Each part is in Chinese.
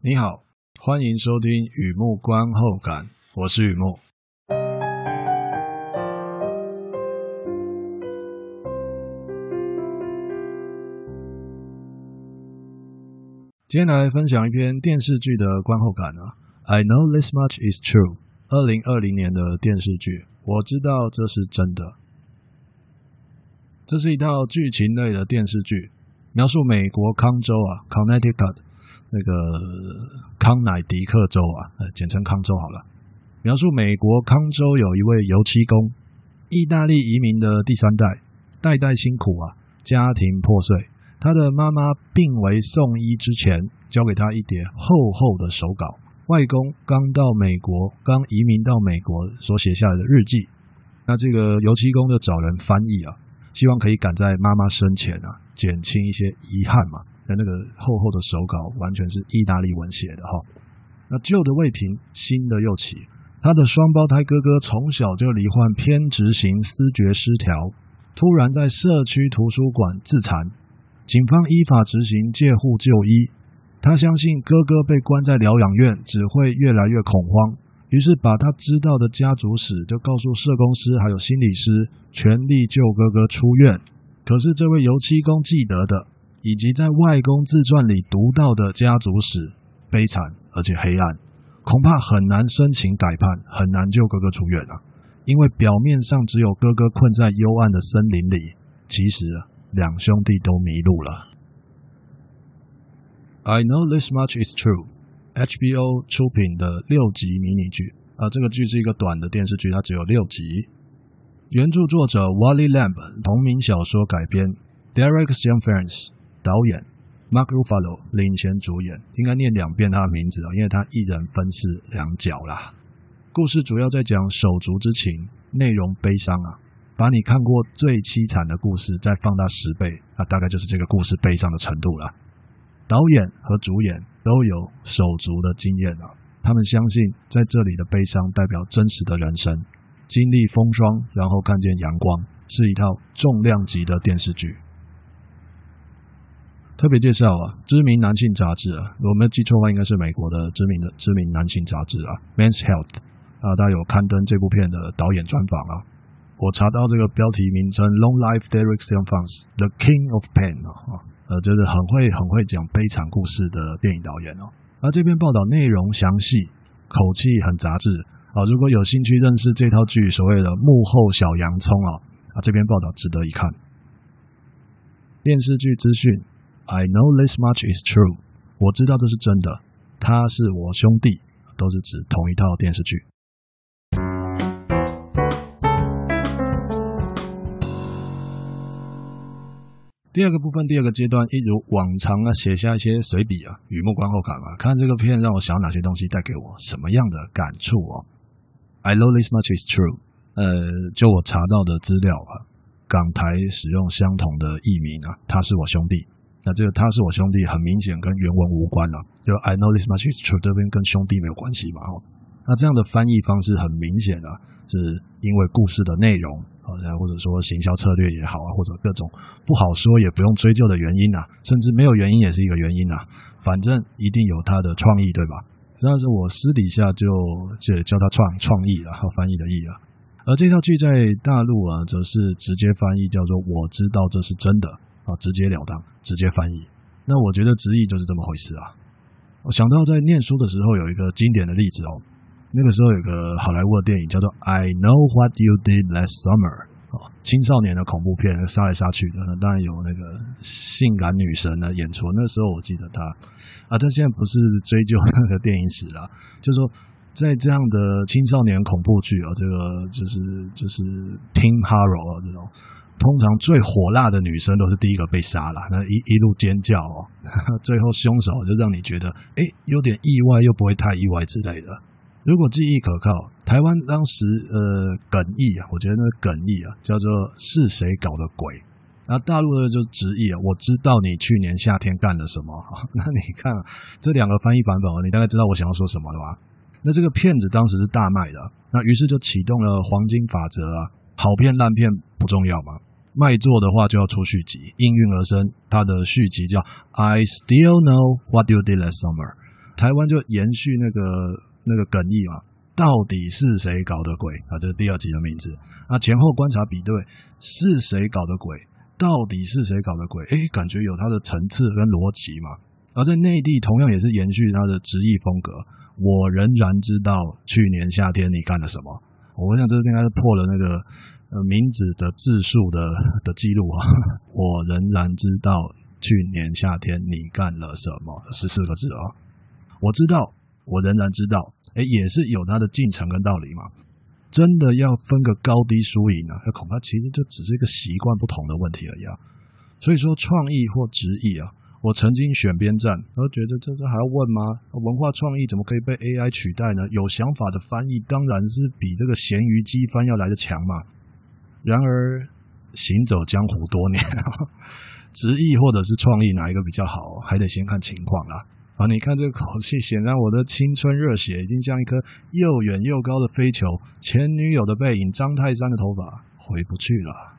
你好，欢迎收听雨木观后感，我是雨木。今天来分享一篇电视剧的观后感啊。I know this much is true。二零二零年的电视剧，我知道这是真的。这是一套剧情类的电视剧，描述美国康州啊，Connecticut。那个康乃狄克州啊，呃，简称康州好了。描述美国康州有一位油漆工，意大利移民的第三代，代代辛苦啊，家庭破碎。他的妈妈病危送医之前，交给他一叠厚厚的手稿，外公刚到美国，刚移民到美国所写下来的日记。那这个油漆工就找人翻译啊，希望可以赶在妈妈生前啊，减轻一些遗憾嘛。那个厚厚的手稿完全是意大利文写的哈。那旧的未平，新的又起。他的双胞胎哥哥从小就罹患偏执型思觉失调，突然在社区图书馆自残，警方依法执行戒护就医。他相信哥哥被关在疗养院只会越来越恐慌，于是把他知道的家族史就告诉社工师还有心理师，全力救哥哥出院。可是这位油漆工记得的。以及在外公自传里读到的家族史，悲惨而且黑暗，恐怕很难申请改判，很难救哥哥出院啊！因为表面上只有哥哥困在幽暗的森林里，其实两兄弟都迷路了。I know this much is true。HBO 出品的六集迷你剧啊，这个剧是一个短的电视剧，它只有六集。原著作者 Wally Lamb 同名小说改编，Derek Cianfrance 导演 Mark Ruffalo 领衔主演，应该念两遍他的名字啊，因为他一人分饰两角啦。故事主要在讲手足之情，内容悲伤啊，把你看过最凄惨的故事再放大十倍，那大概就是这个故事悲伤的程度了。导演和主演都有手足的经验啊，他们相信在这里的悲伤代表真实的人生，经历风霜，然后看见阳光，是一套重量级的电视剧。特别介绍啊，知名男性杂志啊，我没记错的话，应该是美国的知名的知名男性杂志啊，《Men's Health》啊，他有刊登这部片的导演专访啊。我查到这个标题名称：Long Life Derek Cianfrance, The King of Pain 啊，呃，就是很会很会讲悲惨故事的电影导演哦。而这篇报道内容详细，口气很杂志啊。如果有兴趣认识这套剧所谓的幕后小洋葱啊，啊，这篇报道值得一看。电视剧资讯。I know this much is true。我知道这是真的。他是我兄弟，都是指同一套电视剧。第二个部分，第二个阶段，一如往常啊，写下一些随笔啊，雨幕观后感啊。看这个片让我想哪些东西，带给我什么样的感触哦。I know this much is true。呃，就我查到的资料啊，港台使用相同的译名啊，他是我兄弟。那这个他是我兄弟，很明显跟原文无关了。就 I know this much is true，这边跟兄弟没有关系嘛？哦，那这样的翻译方式很明显啊，是因为故事的内容啊，或者说行销策略也好啊，或者各种不好说也不用追究的原因啊，甚至没有原因也是一个原因啊。反正一定有他的创意，对吧？但是我私底下就就叫他创创意了，和翻译的意啊。而这套剧在大陆啊，则是直接翻译叫做“我知道这是真的”。啊，直截了当，直接翻译。那我觉得直译就是这么回事啊。我想到在念书的时候有一个经典的例子哦，那个时候有个好莱坞的电影叫做《I Know What You Did Last Summer》哦，青少年的恐怖片，杀来杀去的，当然有那个性感女神的演出。那时候我记得他啊，但现在不是追究那个电影史了，就是说在这样的青少年恐怖剧啊，这个就是就是 Teen Horror 啊这种。通常最火辣的女生都是第一个被杀了，那一一路尖叫哦，最后凶手就让你觉得哎，有点意外又不会太意外之类的。如果记忆可靠，台湾当时呃梗译啊，我觉得那个梗译啊叫做是谁搞的鬼？那大陆的就直译啊，我知道你去年夏天干了什么。那你看这两个翻译版本，你大概知道我想要说什么了吧？那这个骗子当时是大卖的，那于是就启动了黄金法则啊，好片烂片不重要嘛。卖座的话就要出续集，应运而生。它的续集叫《I Still Know What You Did Last Summer》，台湾就延续那个那个梗意嘛，到底是谁搞的鬼啊？这是第二集的名字啊。前后观察比对，是谁搞的鬼？到底是谁搞的鬼？诶，感觉有它的层次跟逻辑嘛。而在内地，同样也是延续它的直译风格。我仍然知道去年夏天你干了什么。我想这应该是破了那个呃名字的字数的的记录啊。我仍然知道去年夏天你干了什么，十四个字啊。我知道，我仍然知道，诶，也是有它的进程跟道理嘛。真的要分个高低输赢呢？恐怕其实就只是一个习惯不同的问题而已啊。所以说，创意或直译啊，我曾经选边站，我觉得这这还要问吗？文化创意怎么可以被 AI 取代呢？有想法的翻译当然是比这个咸鱼机翻要来得强嘛。然而，行走江湖多年，执意或者是创意哪一个比较好，还得先看情况啦。啊，你看这个口气，显然我的青春热血已经像一颗又远又高的飞球，前女友的背影，张泰山的头发回不去了。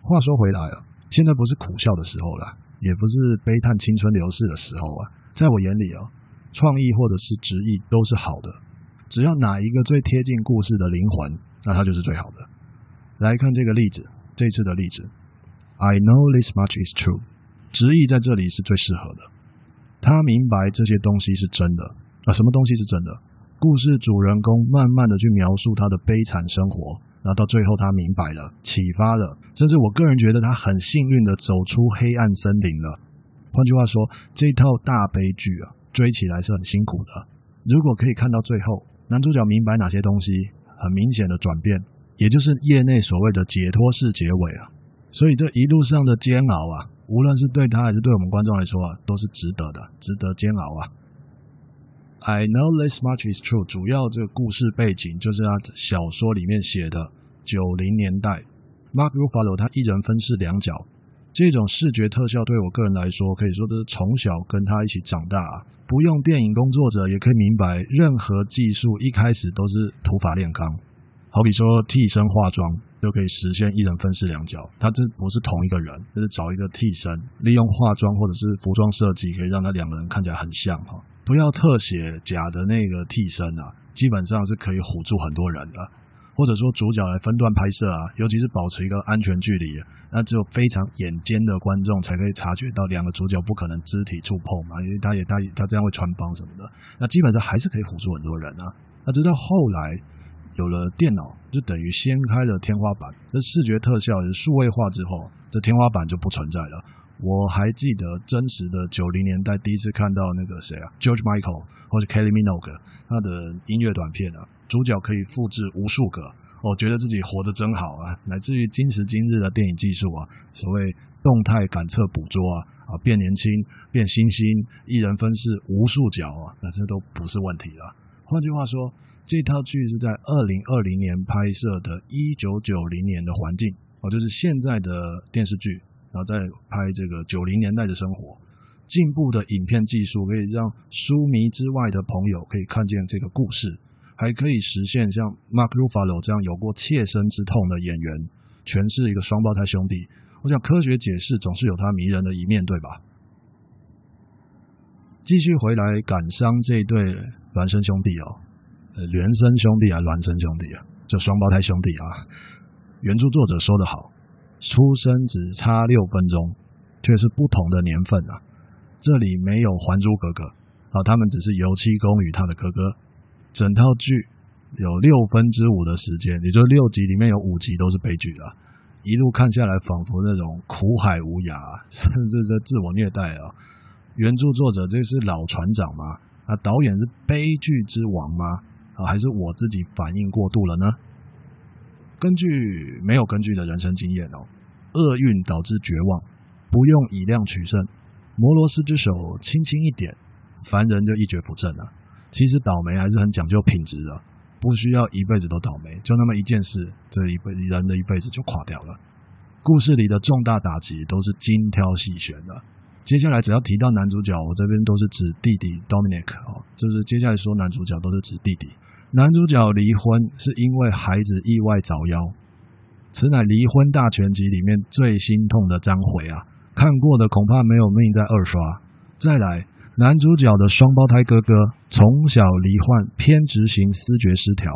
话说回来啊，现在不是苦笑的时候了，也不是悲叹青春流逝的时候啊。在我眼里啊，创意或者是直译都是好的，只要哪一个最贴近故事的灵魂，那它就是最好的。来看这个例子，这次的例子，I know this much is true，直译在这里是最适合的。他明白这些东西是真的啊，什么东西是真的？故事主人公慢慢的去描述他的悲惨生活，然后到最后他明白了，启发了，甚至我个人觉得他很幸运的走出黑暗森林了。换句话说，这套大悲剧啊，追起来是很辛苦的。如果可以看到最后，男主角明白哪些东西，很明显的转变，也就是业内所谓的解脱式结尾啊。所以这一路上的煎熬啊。无论是对他还是对我们观众来说啊，都是值得的，值得煎熬啊。I know this much is true。主要这个故事背景就是他小说里面写的九零年代，Mark Ruffalo 他一人分饰两角，这种视觉特效对我个人来说，可以说都是从小跟他一起长大啊。不用电影工作者也可以明白，任何技术一开始都是土法炼钢。好比说替身化妆。就可以实现一人分饰两角，他这不是同一个人，就是找一个替身，利用化妆或者是服装设计，可以让他两个人看起来很像哈。不要特写假的那个替身啊，基本上是可以唬住很多人的。或者说主角来分段拍摄啊，尤其是保持一个安全距离，那只有非常眼尖的观众才可以察觉到两个主角不可能肢体触碰嘛，因为他也他也他这样会穿帮什么的，那基本上还是可以唬住很多人啊。那直到后来。有了电脑，就等于掀开了天花板。这视觉特效也数位化之后，这天花板就不存在了。我还记得真实的九零年代第一次看到那个谁啊，George Michael 或者 Kylie Minogue 他的音乐短片啊，主角可以复制无数个，我觉得自己活着真好啊。乃至于今时今日的电影技术啊，所谓动态感测捕捉啊，啊变年轻、变星星、一人分饰无数角啊，那这都不是问题了。换句话说。这套剧是在二零二零年拍摄的，一九九零年的环境哦，就是现在的电视剧，然后再拍这个九零年代的生活。进步的影片技术可以让书迷之外的朋友可以看见这个故事，还可以实现像 Mark Ruffalo 这样有过切身之痛的演员诠释一个双胞胎兄弟。我想科学解释总是有它迷人的一面，对吧？继续回来感伤这一对孪生兄弟哦。呃，孪生兄弟啊，孪生兄弟啊，就双胞胎兄弟啊。原著作者说得好，出生只差六分钟，却是不同的年份啊。这里没有《还珠格格》，啊，他们只是油漆工与他的哥哥。整套剧有六分之五的时间，也就是六集里面有五集都是悲剧啊。一路看下来，仿佛那种苦海无涯，甚至是自我虐待啊。原著作者这是老船长吗？那，导演是悲剧之王吗？啊，还是我自己反应过度了呢？根据没有根据的人生经验哦，厄运导致绝望，不用以量取胜，摩罗斯之手轻轻一点，凡人就一蹶不振了。其实倒霉还是很讲究品质的，不需要一辈子都倒霉，就那么一件事，这一辈人的一辈子就垮掉了。故事里的重大打击都是精挑细选的。接下来只要提到男主角，我这边都是指弟弟 Dominic 哦，就是接下来说男主角都是指弟弟。男主角离婚是因为孩子意外早夭，此乃离婚大全集里面最心痛的章回啊！看过的恐怕没有命在二刷。再来，男主角的双胞胎哥哥从小罹患偏执型思觉失调，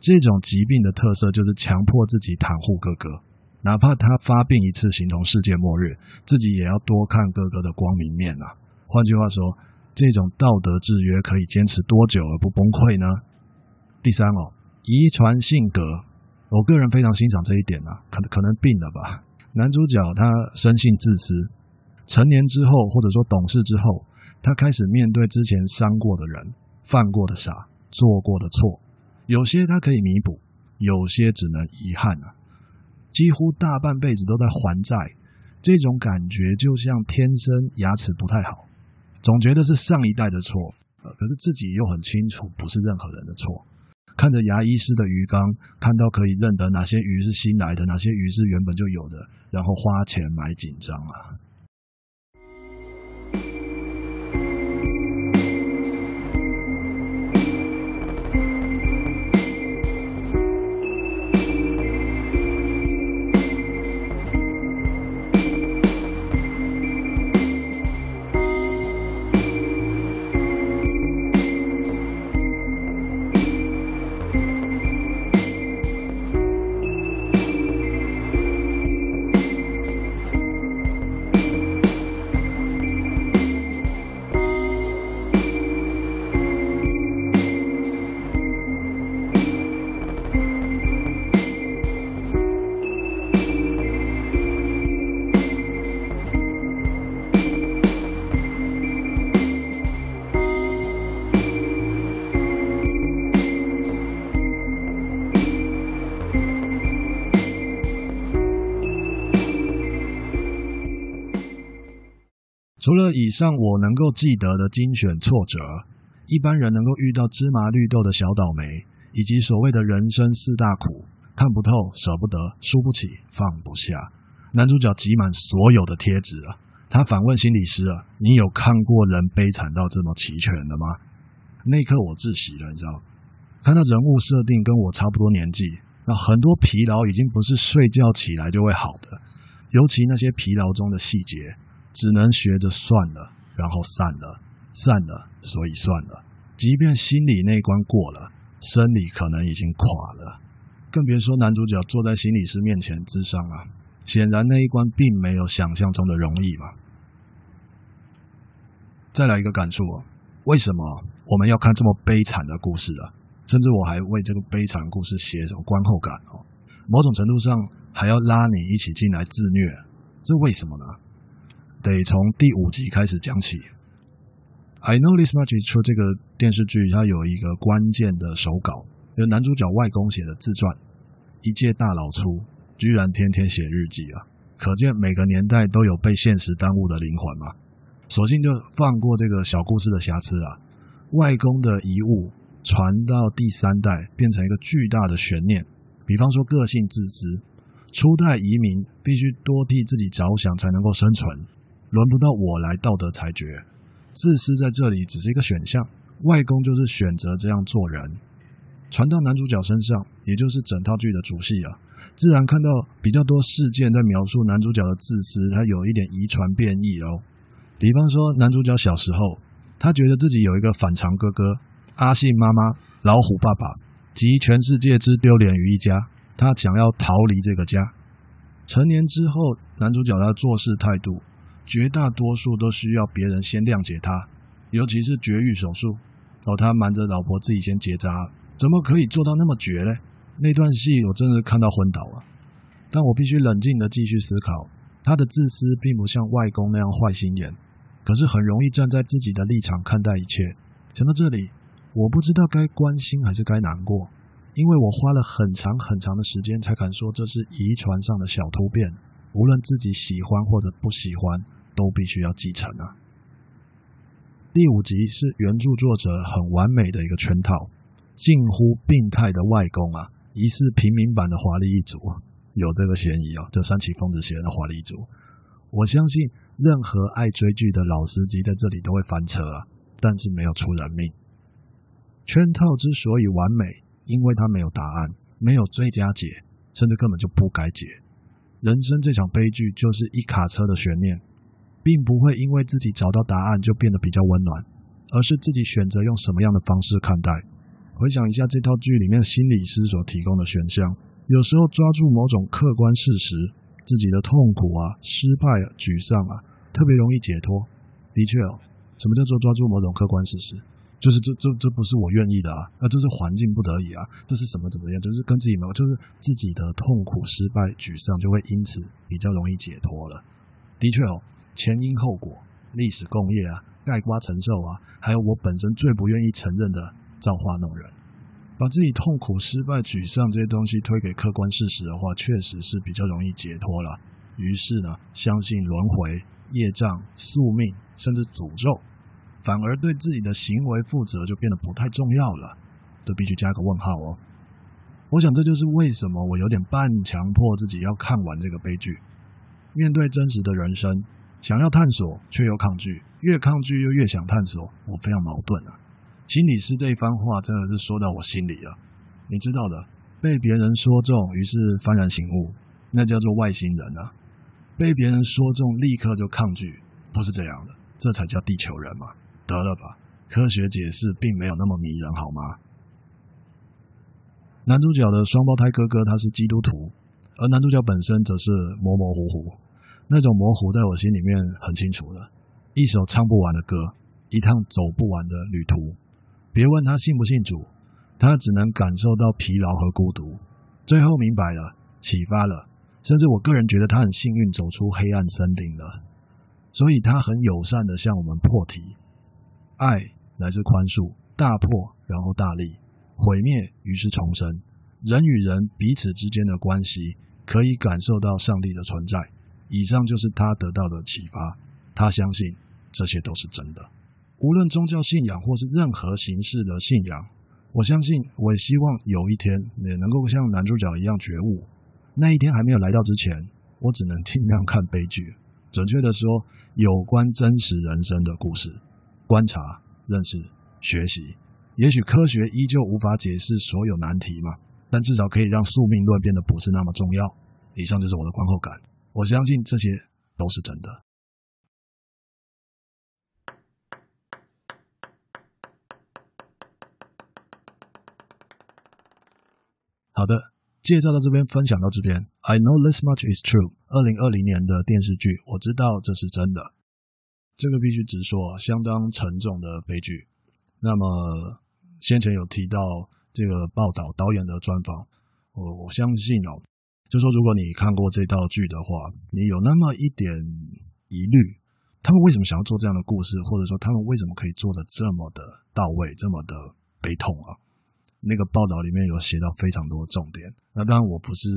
这种疾病的特色就是强迫自己袒护哥哥，哪怕他发病一次形同世界末日，自己也要多看哥哥的光明面啊。换句话说，这种道德制约可以坚持多久而不崩溃呢？第三哦，遗传性格，我个人非常欣赏这一点啊，可能可能病了吧。男主角他生性自私。成年之后，或者说懂事之后，他开始面对之前伤过的人、犯过的傻、做过的错，有些他可以弥补，有些只能遗憾啊。几乎大半辈子都在还债，这种感觉就像天生牙齿不太好，总觉得是上一代的错，呃，可是自己又很清楚不是任何人的错。看着牙医师的鱼缸，看到可以认得哪些鱼是新来的，哪些鱼是原本就有的，然后花钱买紧张啊。除了以上我能够记得的精选挫折，一般人能够遇到芝麻绿豆的小倒霉，以及所谓的人生四大苦：看不透、舍不得、输不起、放不下。男主角挤满所有的贴纸啊！他反问心理师啊：“你有看过人悲惨到这么齐全的吗？”那一刻我窒息了，你知道？看到人物设定跟我差不多年纪，那很多疲劳已经不是睡觉起来就会好的，尤其那些疲劳中的细节。只能学着算了，然后散了，散了，所以算了。即便心理那一关过了，生理可能已经垮了，更别说男主角坐在心理师面前自伤啊。显然那一关并没有想象中的容易嘛。再来一个感触哦，为什么我们要看这么悲惨的故事啊？甚至我还为这个悲惨故事写什么观后感哦。某种程度上还要拉你一起进来自虐，这为什么呢？得从第五集开始讲起。I know this much is true。这个电视剧它有一个关键的手稿，有男主角外公写的自传。一介大老粗，居然天天写日记啊！可见每个年代都有被现实耽误的灵魂嘛。索性就放过这个小故事的瑕疵了。外公的遗物传到第三代，变成一个巨大的悬念。比方说，个性自私，初代移民必须多替自己着想才能够生存。轮不到我来道德裁决，自私在这里只是一个选项。外公就是选择这样做人，传到男主角身上，也就是整套剧的主戏啊。自然看到比较多事件在描述男主角的自私，他有一点遗传变异哦。比方说，男主角小时候，他觉得自己有一个反常哥哥，阿信妈妈、老虎爸爸，集全世界之丢脸于一家，他想要逃离这个家。成年之后，男主角他的做事态度。绝大多数都需要别人先谅解他，尤其是绝育手术哦，他瞒着老婆自己先结扎，怎么可以做到那么绝呢？那段戏我真的看到昏倒了。但我必须冷静地继续思考，他的自私并不像外公那样坏心眼，可是很容易站在自己的立场看待一切。想到这里，我不知道该关心还是该难过，因为我花了很长很长的时间才敢说这是遗传上的小突变，无论自己喜欢或者不喜欢。都必须要继承啊！第五集是原著作者很完美的一个圈套，近乎病态的外公啊，疑似平民版的华丽一族，有这个嫌疑哦。这三起疯子写的华丽一族，我相信任何爱追剧的老司机在这里都会翻车啊，但是没有出人命。圈套之所以完美，因为它没有答案，没有最佳解，甚至根本就不该解。人生这场悲剧就是一卡车的悬念。并不会因为自己找到答案就变得比较温暖，而是自己选择用什么样的方式看待。回想一下这套剧里面心理师所提供的选项，有时候抓住某种客观事实，自己的痛苦啊、失败啊、沮丧啊，特别容易解脱。的确哦，什么叫做抓住某种客观事实？就是这这这不是我愿意的啊，那这是环境不得已啊，这是什么怎么样？就是跟自己没有，就是自己的痛苦、失败、沮丧就会因此比较容易解脱了。的确哦，前因后果、历史共业啊、盖瓜承受啊，还有我本身最不愿意承认的造化弄人，把自己痛苦、失败、沮丧这些东西推给客观事实的话，确实是比较容易解脱了。于是呢，相信轮回、业障、宿命，甚至诅咒。反而对自己的行为负责就变得不太重要了，这必须加个问号哦。我想这就是为什么我有点半强迫自己要看完这个悲剧。面对真实的人生，想要探索却又抗拒，越抗拒又越想探索，我非常矛盾啊。心理师这一番话真的是说到我心里了。你知道的，被别人说中，于是幡然醒悟，那叫做外星人啊。被别人说中，立刻就抗拒，不是这样的，这才叫地球人嘛。得了吧，科学解释并没有那么迷人，好吗？男主角的双胞胎哥哥他是基督徒，而男主角本身则是模模糊糊，那种模糊在我心里面很清楚的，一首唱不完的歌，一趟走不完的旅途。别问他信不信主，他只能感受到疲劳和孤独。最后明白了，启发了，甚至我个人觉得他很幸运走出黑暗森林了，所以他很友善的向我们破题。爱来自宽恕，大破然后大力，毁灭于是重生。人与人彼此之间的关系可以感受到上帝的存在。以上就是他得到的启发。他相信这些都是真的。无论宗教信仰或是任何形式的信仰，我相信，我也希望有一天也能够像男主角一样觉悟。那一天还没有来到之前，我只能尽量看悲剧。准确的说，有关真实人生的故事。观察、认识、学习，也许科学依旧无法解释所有难题嘛，但至少可以让宿命论变得不是那么重要。以上就是我的观后感，我相信这些都是真的。好的，介绍到这边，分享到这边。I know this much is true。二零二零年的电视剧，我知道这是真的。这个必须直说，相当沉重的悲剧。那么先前有提到这个报道导演的专访，我我相信哦，就说如果你看过这道剧的话，你有那么一点疑虑，他们为什么想要做这样的故事，或者说他们为什么可以做得这么的到位，这么的悲痛啊？那个报道里面有写到非常多重点。那当然我不是。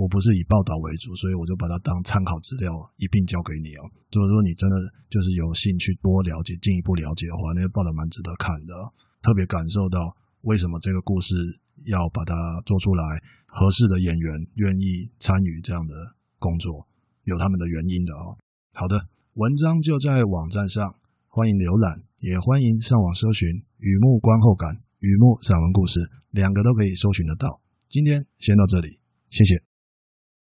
我不是以报道为主，所以我就把它当参考资料一并交给你哦。如果说你真的就是有兴趣多了解、进一步了解的话，那些报道蛮值得看的。特别感受到为什么这个故事要把它做出来，合适的演员愿意参与这样的工作，有他们的原因的哦。好的，文章就在网站上，欢迎浏览，也欢迎上网搜寻《雨幕观后感》《雨幕散文故事》，两个都可以搜寻得到。今天先到这里，谢谢。